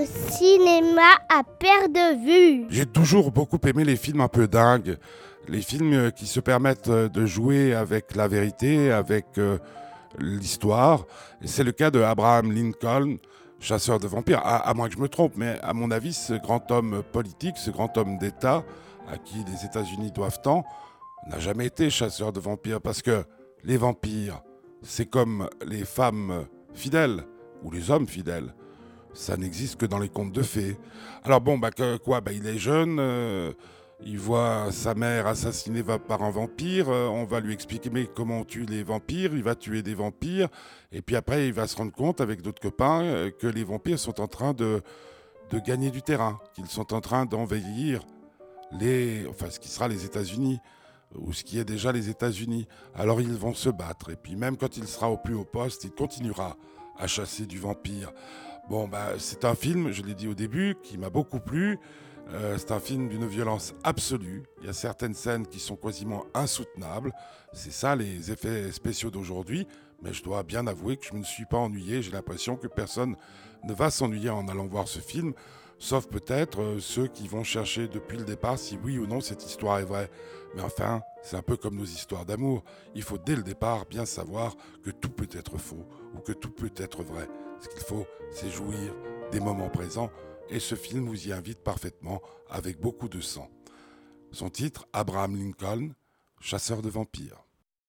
le cinéma à perte de vue. J'ai toujours beaucoup aimé les films un peu dingues, les films qui se permettent de jouer avec la vérité, avec euh, l'histoire. C'est le cas de Abraham Lincoln, chasseur de vampires, à, moins que je me trompe, mais à mon avis, ce grand homme politique, ce grand homme d'État, à qui les États-Unis doivent tant, n'a jamais été chasseur de vampires, parce que les vampires, c'est comme les femmes fidèles, ou les hommes fidèles. Ça n'existe que dans les contes de fées. Alors bon, bah quoi bah, Il est jeune, euh, il voit sa mère assassinée par un vampire, euh, on va lui expliquer comment on tue les vampires, il va tuer des vampires, et puis après il va se rendre compte avec d'autres copains euh, que les vampires sont en train de, de gagner du terrain, qu'ils sont en train d'envahir les, enfin ce qui sera les États-Unis ou ce qui est déjà les États-Unis. Alors ils vont se battre, et puis même quand il sera au plus haut poste, il continuera à chasser du vampire. Bon, bah, c'est un film, je l'ai dit au début, qui m'a beaucoup plu. Euh, c'est un film d'une violence absolue. Il y a certaines scènes qui sont quasiment insoutenables. C'est ça les effets spéciaux d'aujourd'hui. Mais je dois bien avouer que je ne me suis pas ennuyé. J'ai l'impression que personne ne va s'ennuyer en allant voir ce film. Sauf peut-être euh, ceux qui vont chercher depuis le départ si oui ou non cette histoire est vraie. Mais enfin, c'est un peu comme nos histoires d'amour. Il faut dès le départ bien savoir que tout peut être faux ou que tout peut être vrai. Ce qu'il faut, c'est jouir des moments présents et ce film vous y invite parfaitement avec beaucoup de sang. Son titre, Abraham Lincoln, chasseur de vampires.